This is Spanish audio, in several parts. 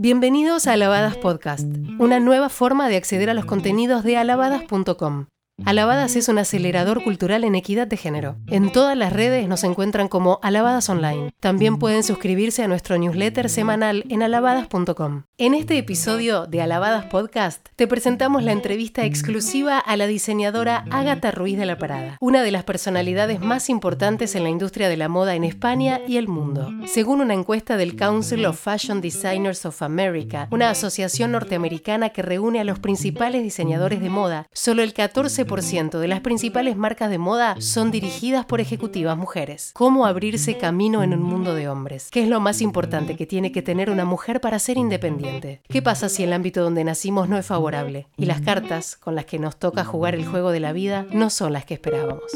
Bienvenidos a Alabadas Podcast, una nueva forma de acceder a los contenidos de alabadas.com. Alabadas es un acelerador cultural en equidad de género. En todas las redes nos encuentran como Alabadas Online. También pueden suscribirse a nuestro newsletter semanal en alabadas.com. En este episodio de Alabadas Podcast te presentamos la entrevista exclusiva a la diseñadora Ágata Ruiz de la Parada, una de las personalidades más importantes en la industria de la moda en España y el mundo. Según una encuesta del Council of Fashion Designers of America, una asociación norteamericana que reúne a los principales diseñadores de moda, solo el 14 de las principales marcas de moda son dirigidas por ejecutivas mujeres. ¿Cómo abrirse camino en un mundo de hombres? ¿Qué es lo más importante que tiene que tener una mujer para ser independiente? ¿Qué pasa si el ámbito donde nacimos no es favorable? Y las cartas con las que nos toca jugar el juego de la vida no son las que esperábamos.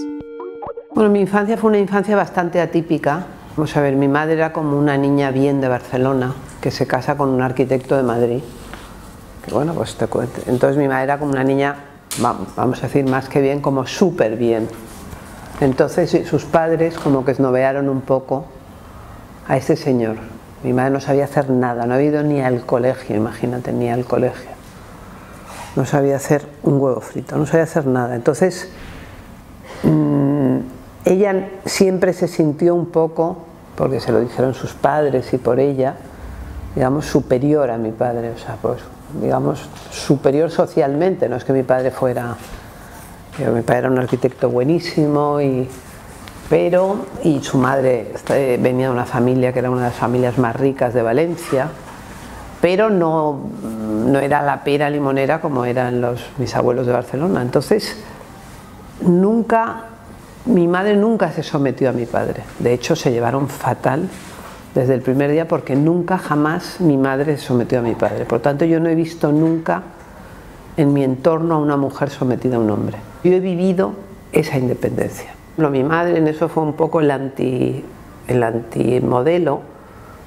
Bueno, mi infancia fue una infancia bastante atípica. Vamos a ver, mi madre era como una niña bien de Barcelona que se casa con un arquitecto de Madrid. Que bueno, pues te cuento. Entonces mi madre era como una niña vamos a decir más que bien, como súper bien. Entonces sus padres como que esnovearon un poco a ese señor. Mi madre no sabía hacer nada, no ha ido ni al colegio, imagínate, ni al colegio. No sabía hacer un huevo frito, no sabía hacer nada. Entonces, mm, ella siempre se sintió un poco, porque se lo dijeron sus padres y por ella, digamos, superior a mi padre. O sea, pues digamos, superior socialmente, no es que mi padre fuera, mi padre era un arquitecto buenísimo, y, pero, y su madre este, venía de una familia que era una de las familias más ricas de Valencia, pero no, no era la pera limonera como eran los, mis abuelos de Barcelona. Entonces, nunca, mi madre nunca se sometió a mi padre, de hecho se llevaron fatal desde el primer día porque nunca jamás mi madre sometió a mi padre. Por tanto, yo no he visto nunca en mi entorno a una mujer sometida a un hombre. Yo he vivido esa independencia. mi madre en eso fue un poco el, anti, el antimodelo.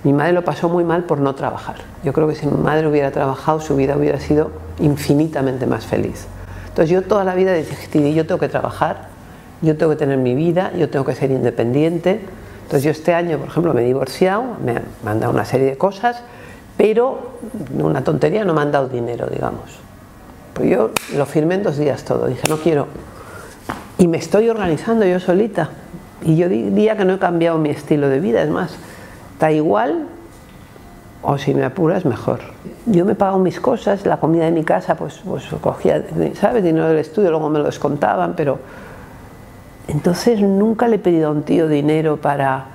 Mi madre lo pasó muy mal por no trabajar. Yo creo que si mi madre hubiera trabajado, su vida hubiera sido infinitamente más feliz. Entonces yo toda la vida decidí, yo tengo que trabajar, yo tengo que tener mi vida, yo tengo que ser independiente, entonces yo este año, por ejemplo, me he divorciado, me han, dado una serie de cosas, pero una tontería no me han dado dinero, digamos. Pues yo lo firmé en dos días todo, dije, no quiero. Y me estoy organizando yo solita. Y yo diría que no he cambiado mi estilo de vida, es más, está igual o si me apuras mejor. Yo me pago mis cosas, la comida de mi casa, pues, pues cogía, ¿sabes? Dinero del estudio, luego me lo descontaban, pero entonces nunca le he pedido a un tío dinero para...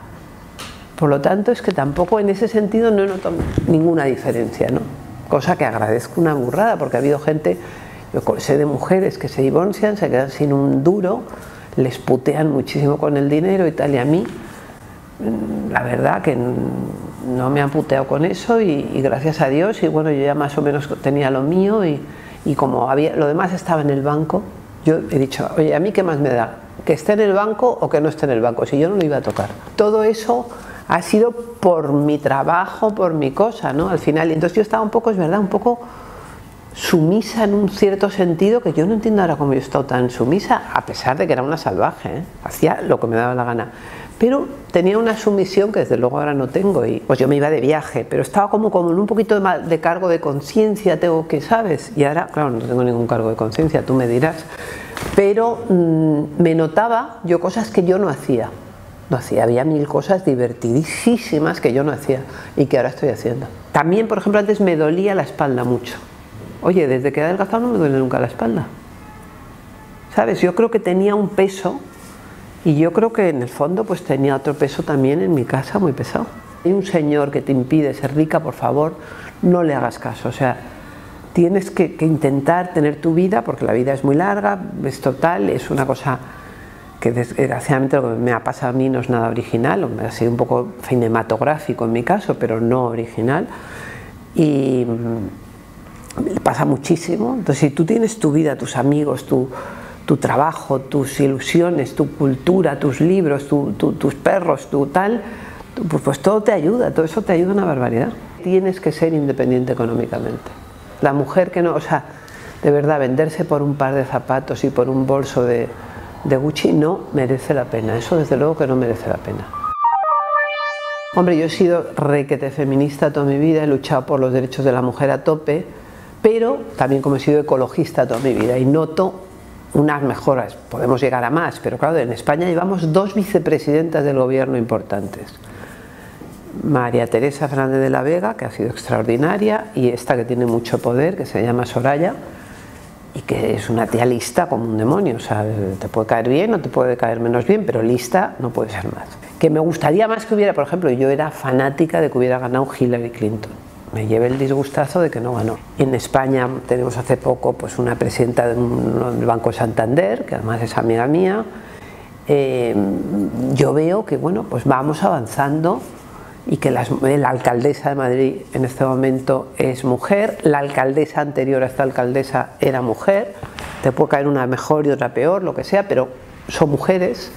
Por lo tanto, es que tampoco en ese sentido no he notado ninguna diferencia, ¿no? Cosa que agradezco una burrada, porque ha habido gente, yo sé de mujeres que se divorcian, se quedan sin un duro, les putean muchísimo con el dinero y tal, y a mí, mm, la verdad que no me han puteado con eso y, gracias a Dios, y bueno, yo ya más o menos tenía lo mío y, y como había, lo demás estaba en el banco, yo he dicho, oye, ¿a mí qué más me da? Que esté en el banco o que no esté en el banco, si yo no lo iba a tocar. Todo eso ha sido por mi trabajo, por mi cosa, ¿no? Al final, entonces yo estaba un poco, es verdad, un poco sumisa en un cierto sentido que yo no entiendo ahora cómo yo he estado tan sumisa, a pesar de que era una salvaje, ¿eh? hacía lo que me daba la gana. Pero tenía una sumisión que desde luego ahora no tengo y pues yo me iba de viaje, pero estaba como, como en un poquito de, de cargo de conciencia, tengo que, ¿sabes? Y ahora, claro, no tengo ningún cargo de conciencia, tú me dirás pero mm, me notaba yo cosas que yo no hacía. No hacía, había mil cosas divertidísimas que yo no hacía y que ahora estoy haciendo. También, por ejemplo, antes me dolía la espalda mucho. Oye, desde que he adelgazado no me duele nunca la espalda. ¿Sabes? Yo creo que tenía un peso y yo creo que en el fondo pues tenía otro peso también en mi casa muy pesado. Hay un señor que te impide ser rica, por favor, no le hagas caso. O sea, tienes que, intentar tener tu vida, porque la vida es muy larga, es total, es una cosa que desgraciadamente lo que me ha pasado a mí no es nada original, ha sido un poco cinematográfico en mi caso, pero no original. Y mm, pasa muchísimo. Entonces, si tú tienes tu vida, tus amigos, tu, trabajo, tus ilusiones, tu cultura, tus libros, tus perros, tu tal, pues, pues todo te ayuda, todo eso te ayuda una barbaridad. Tienes que ser independiente económicamente. La mujer que no, o sea, de verdad, venderse por un par de zapatos y por un bolso de, Gucci no merece la pena. Eso desde luego que no merece la pena. Hombre, yo he sido requete feminista toda mi vida, he luchado por los derechos de la mujer a tope, pero también como he sido ecologista toda mi vida y noto unas mejoras, podemos llegar a más, pero claro, en España llevamos dos vicepresidentas del gobierno importantes. María Teresa Fernández de la Vega, que ha sido extraordinaria, y esta que tiene mucho poder, que se llama Soraya, y que es una tía lista como un demonio, o sea, te puede caer bien o te puede caer menos bien, pero lista no puede ser más. Que me gustaría más que hubiera, por ejemplo, yo era fanática de que hubiera ganado Hillary Clinton. Me llevé el disgustazo de que no ganó. En España tenemos hace poco pues, una presidenta del Banco Santander, que además es amiga mía. Eh, yo veo que bueno, pues vamos avanzando y que la alcaldesa de Madrid en este momento es mujer, la alcaldesa anterior a esta alcaldesa era mujer, te puede caer una mejor y otra peor, lo que sea, pero son mujeres,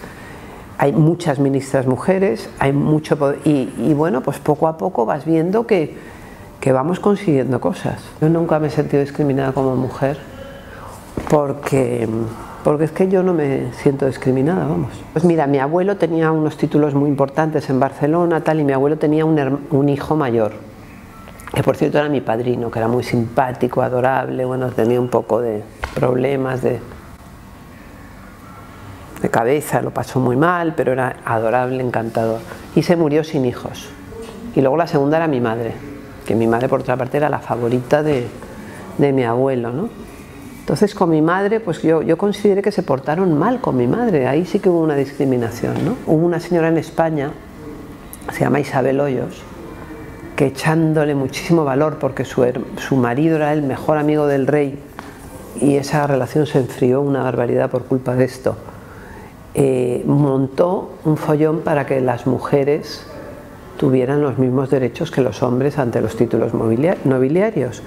hay muchas ministras mujeres, hay mucho y, bueno, pues poco a poco vas viendo que, que vamos consiguiendo cosas. Yo nunca me he sentido discriminada como mujer porque porque es que yo no me siento discriminada, vamos. Pues mira, mi abuelo tenía unos títulos muy importantes en Barcelona, tal, y mi abuelo tenía un, hijo mayor, que por cierto era mi padrino, que era muy simpático, adorable, bueno, tenía un poco de problemas de, de cabeza, lo pasó muy mal, pero era adorable, encantador. Y se murió sin hijos. Y luego la segunda era mi madre, que mi madre por otra parte era la favorita de, de mi abuelo, ¿no? Entonces con mi madre, pues yo, consideré que se portaron mal con mi madre, ahí sí que hubo una discriminación. ¿no? Hubo una señora en España, se llama Isabel Hoyos, que echándole muchísimo valor porque su, su marido era el mejor amigo del rey y esa relación se enfrió una barbaridad por culpa de esto, eh, montó un follón para que las mujeres tuvieran los mismos derechos que los hombres ante los títulos nobiliarios.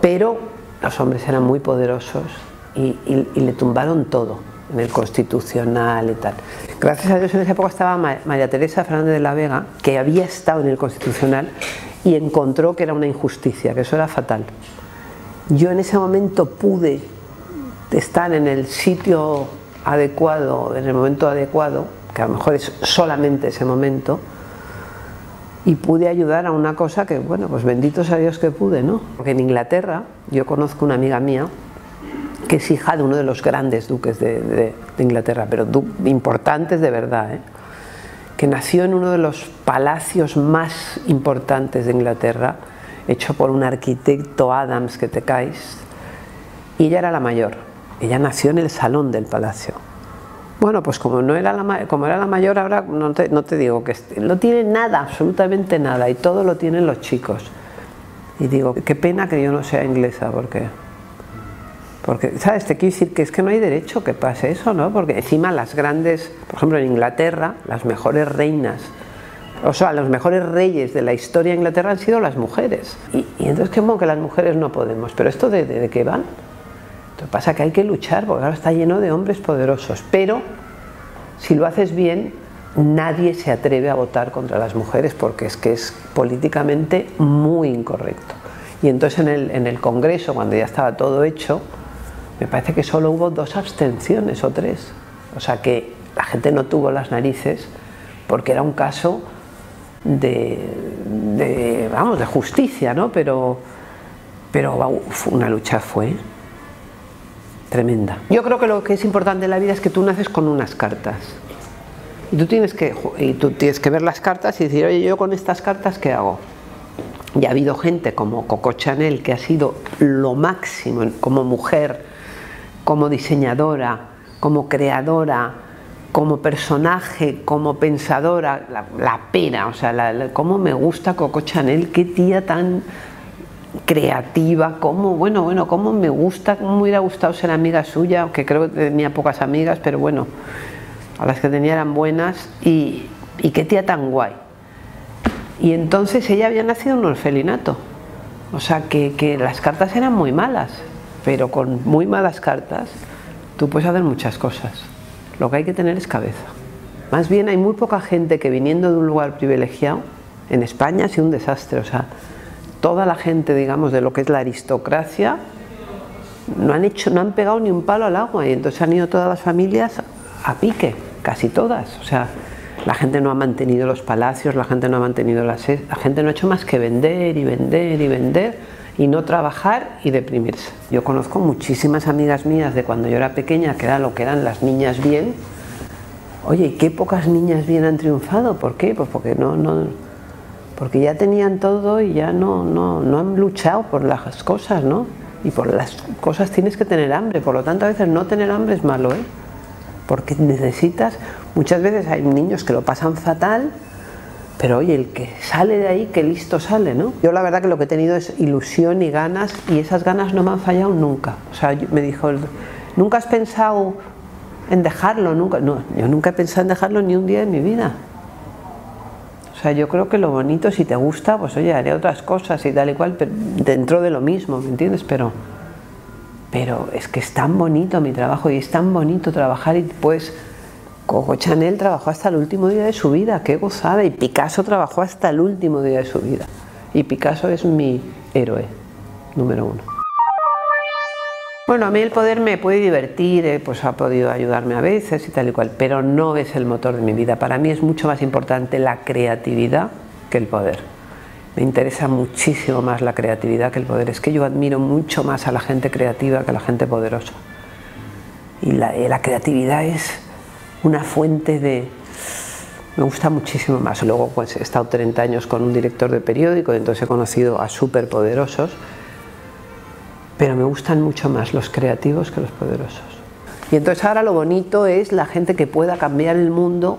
Pero los hombres eran muy poderosos y, le tumbaron todo en el constitucional y tal. Gracias a Dios en esa época estaba María Teresa Fernández de la Vega, que había estado en el constitucional y encontró que era una injusticia, que eso era fatal. Yo en ese momento pude estar en el sitio adecuado, en el momento adecuado, que a lo mejor es solamente ese momento, y pude ayudar a una cosa que, bueno, pues bendito sea Dios que pude, ¿no? Porque en Inglaterra yo conozco una amiga mía que es hija de uno de los grandes duques de, Inglaterra, pero importantes de verdad, ¿eh? que nació en uno de los palacios más importantes de Inglaterra, hecho por un arquitecto Adams que te caes, y ella era la mayor. Ella nació en el salón del palacio bueno, pues como no era la, como era la mayor, ahora no te, no te digo que no tiene nada, absolutamente nada, y todo lo tienen los chicos. Y digo, qué pena que yo no sea inglesa, porque, porque, ¿sabes? Te quiero decir que es que no hay derecho que pase eso, ¿no? Porque encima las grandes, por ejemplo en Inglaterra, las mejores reinas, o sea, los mejores reyes de la historia de Inglaterra han sido las mujeres. Y, entonces, ¿qué modo que las mujeres no podemos? ¿Pero esto de, de qué van? Lo que pasa es que hay que luchar porque ahora está lleno de hombres poderosos, pero si lo haces bien, nadie se atreve a votar contra las mujeres porque es que es políticamente muy incorrecto. Y entonces en el, en el Congreso, cuando ya estaba todo hecho, me parece que solo hubo dos abstenciones o tres. O sea que la gente no tuvo las narices porque era un caso de, vamos, de justicia, ¿no? Pero, pero una lucha fue tremenda. Yo creo que lo que es importante en la vida es que tú naces con unas cartas. Y tú tienes que, y tú tienes que ver las cartas y decir, oye, yo con estas cartas, ¿qué hago? Y ha habido gente como Coco Chanel, que ha sido lo máximo como mujer, como diseñadora, como creadora, como personaje, como pensadora, la, pena, o sea, cómo me gusta Coco Chanel, qué tía tan creativa, cómo, bueno, bueno, cómo me gusta, cómo me hubiera gustado ser amiga suya, aunque creo que tenía pocas amigas, pero bueno, a las que tenía eran buenas y, y qué tía tan guay. Y entonces ella había nacido en un orfelinato, o sea que, que las cartas eran muy malas, pero con muy malas cartas tú puedes hacer muchas cosas. Lo que hay que tener es cabeza. Más bien hay muy poca gente que viniendo de un lugar privilegiado, en España ha sido un desastre, o sea, toda la gente, digamos, de lo que es la aristocracia, no han hecho, no han pegado ni un palo al agua y entonces han ido todas las familias a pique, casi todas. O sea, la gente no ha mantenido los palacios, la gente no ha mantenido las... La gente no ha hecho más que vender y vender y vender y no trabajar y deprimirse. Yo conozco muchísimas amigas mías de cuando yo era pequeña, que era lo que eran las niñas bien. Oye, ¿qué pocas niñas bien han triunfado? ¿Por qué? Pues porque no, no, porque ya tenían todo y ya no, no, no han luchado por las cosas, ¿no? Y por las cosas tienes que tener hambre, por lo tanto a veces no tener hambre es malo, ¿eh? Porque necesitas, muchas veces hay niños que lo pasan fatal, pero oye, el que sale de ahí, que listo sale, ¿no? Yo la verdad que lo que he tenido es ilusión y ganas y esas ganas no me han fallado nunca. O sea, me dijo, ¿nunca has pensado en dejarlo? Nunca. No, yo nunca he pensado en dejarlo ni un día de mi vida. O sea, yo creo que lo bonito, si te gusta, pues oye, haré otras cosas y tal y cual, pero dentro de lo mismo, ¿me entiendes? Pero, pero es que es tan bonito mi trabajo y es tan bonito trabajar y pues Coco Chanel trabajó hasta el último día de su vida, qué gozada, y Picasso trabajó hasta el último día de su vida. Y Picasso es mi héroe número uno. Bueno, a mí el poder me puede divertir, eh, pues ha podido ayudarme a veces y tal y cual, pero no es el motor de mi vida. Para mí es mucho más importante la creatividad que el poder. Me interesa muchísimo más la creatividad que el poder. Es que yo admiro mucho más a la gente creativa que a la gente poderosa. Y la, eh, creatividad es, una fuente de... Me gusta muchísimo más. Luego pues, he estado 30 años con un director de periódico, entonces he conocido a superpoderosos, pero me gustan mucho más los creativos que los poderosos. Y entonces ahora lo bonito es la gente que pueda cambiar el mundo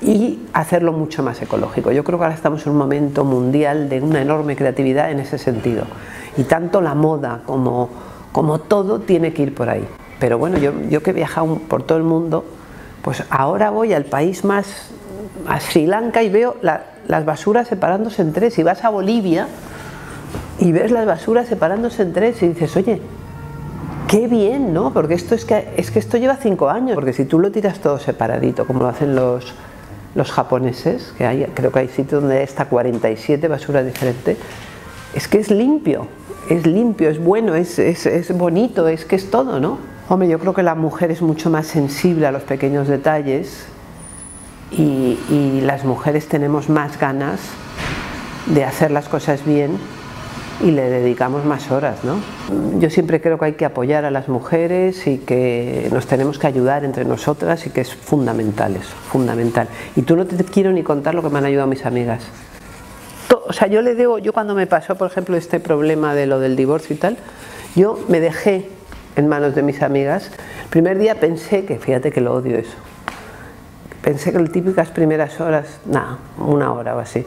y hacerlo mucho más ecológico. Yo creo que ahora estamos en un momento mundial de una enorme creatividad en ese sentido. Y tanto la moda como, como todo tiene que ir por ahí. Pero bueno, yo, yo que he viajado por todo el mundo, pues ahora voy al país más, a Sri Lanka y veo las basuras separándose en tres. Y vas a Bolivia y ves las basuras separándose en tres y dices, oye, qué bien, ¿no? Porque esto es que, es que esto lleva cinco años. Porque si tú lo tiras todo separadito, como lo hacen los, los japoneses, que hay, creo que hay sitios donde está 47 basuras diferentes, es que es limpio, es limpio, es bueno, es, es, es bonito, es que es todo, ¿no? Hombre, yo creo que la mujer es mucho más sensible a los pequeños detalles y, las mujeres tenemos más ganas de hacer las cosas bien y le dedicamos más horas, ¿no? Yo siempre creo que hay que apoyar a las mujeres y que nos tenemos que ayudar entre nosotras y que es fundamental eso, fundamental. Y tú no te quiero ni contar lo que me han ayudado mis amigas. O sea, yo le digo, yo cuando me pasó, por ejemplo, este problema de lo del divorcio y tal, yo me dejé en manos de mis amigas, el primer día pensé que, fíjate que lo odio eso, pensé que las típicas primeras horas, nada, una hora o así,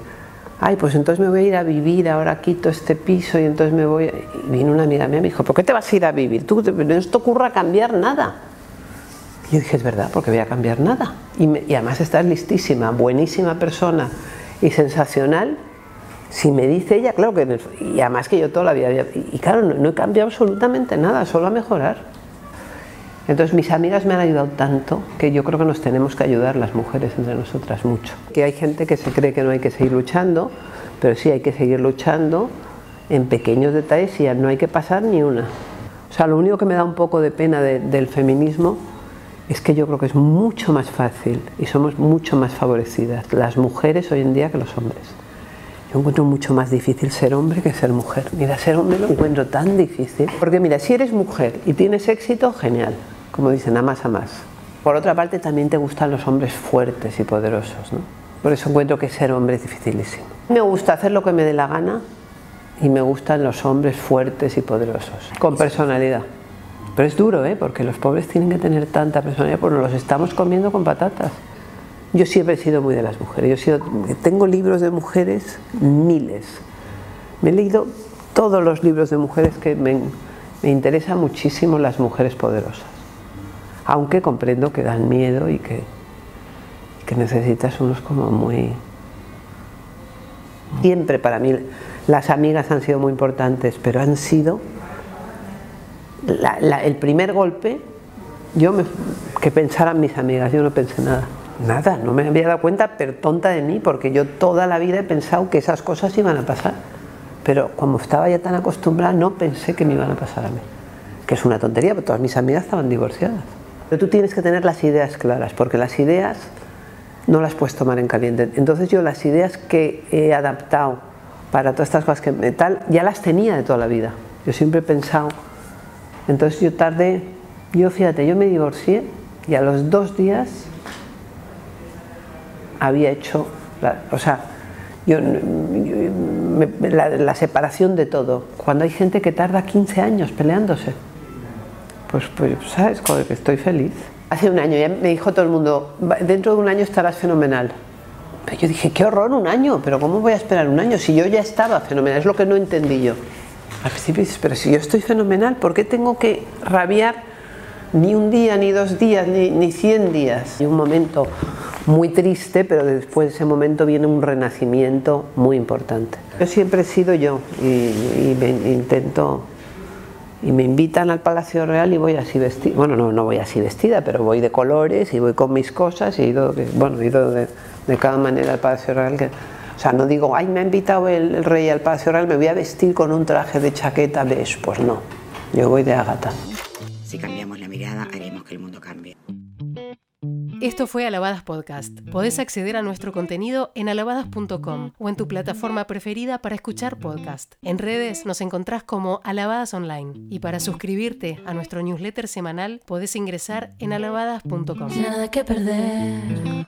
ay, pues entonces me voy a ir a vivir, ahora quito este piso y entonces me voy, y vino una amiga mía y me dijo, ¿por qué te vas a ir a vivir? ¿Tú, no te ocurra cambiar nada. Y yo dije, es verdad, porque voy a cambiar nada. Y, además estás listísima, buenísima persona y sensacional, si me dice ella, claro que, y además que yo toda la vida, y claro, no, he cambiado absolutamente nada, solo a mejorar. Entonces mis amigas me han ayudado tanto que yo creo que nos tenemos que ayudar las mujeres entre nosotras mucho. Que hay gente que se cree que no hay que seguir luchando, pero sí hay que seguir luchando en pequeños detalles y no hay que pasar ni una. O sea, lo único que me da un poco de pena del feminismo es que yo creo que es mucho más fácil y somos mucho más favorecidas las mujeres hoy en día que los hombres. Yo encuentro mucho más difícil ser hombre que ser mujer. Mira, ser hombre lo encuentro tan difícil. Porque mira, si eres mujer y tienes éxito, genial. Como dicen, a más a más. Por otra parte, también te gustan los hombres fuertes y poderosos. ¿no? Por eso encuentro que ser hombre es dificilísimo. Me gusta hacer lo que me dé la gana y me gustan los hombres fuertes y poderosos, con personalidad. Pero es duro, ¿eh? porque los pobres tienen que tener tanta personalidad, porque los estamos comiendo con patatas. Yo siempre he sido muy de las mujeres. Yo tengo libros de mujeres, miles. Me he leído todos los libros de mujeres que me, me interesan muchísimo las mujeres poderosas. Aunque comprendo que dan miedo y que, que necesitas unos como muy... Siempre para mí las amigas han sido muy importantes, pero han sido el primer golpe, yo que pensaran mis amigas, yo no pensé nada. Nada, no me había dado cuenta, pero tonta de mí, porque yo toda la vida he pensado que esas cosas iban a pasar. Pero como estaba ya tan acostumbrada, no pensé que me iban a pasar a mí. Que es una tontería, porque todas mis amigas estaban divorciadas. Pero tú tienes que tener las ideas claras, porque las ideas no las puedes tomar en caliente. Entonces yo las ideas que he adaptado para todas estas cosas que tal, ya las tenía de toda la vida. Yo siempre he pensado, entonces yo tardé, yo fíjate, yo me divorcié y a los dos días había hecho, o sea, yo, la, separación de todo. Cuando hay gente que tarda 15 años peleándose, pues, pues sabes, joder, que estoy feliz. Hace un año ya me dijo todo el mundo, dentro de un año estarás fenomenal. Pero yo dije, qué horror, un año, pero ¿cómo voy a esperar un año si yo ya estaba fenomenal? Es lo que no entendí yo. Al principio dices, pero si yo estoy fenomenal, ¿por qué tengo que rabiar ni un día, ni dos días, ni, ni cien días? Y un momento muy triste, pero después de ese momento viene un renacimiento muy importante. Yo siempre he sido yo y, me intento y me invitan al Palacio Real y voy así vestida. Bueno, no, no voy así vestida, pero voy de colores y voy con mis cosas y he ido, bueno, he ido de, de, cada manera al Palacio Real. Que, o sea, no digo, ay, me ha invitado el, rey al Palacio Real, me voy a vestir con un traje de chaqueta beige. Pues no, yo voy de agata. Esto fue Alabadas Podcast. Podés acceder a nuestro contenido en alabadas.com o en tu plataforma preferida para escuchar podcast. En redes nos encontrás como Alabadas Online y para suscribirte a nuestro newsletter semanal podés ingresar en alabadas.com. Nada que perder.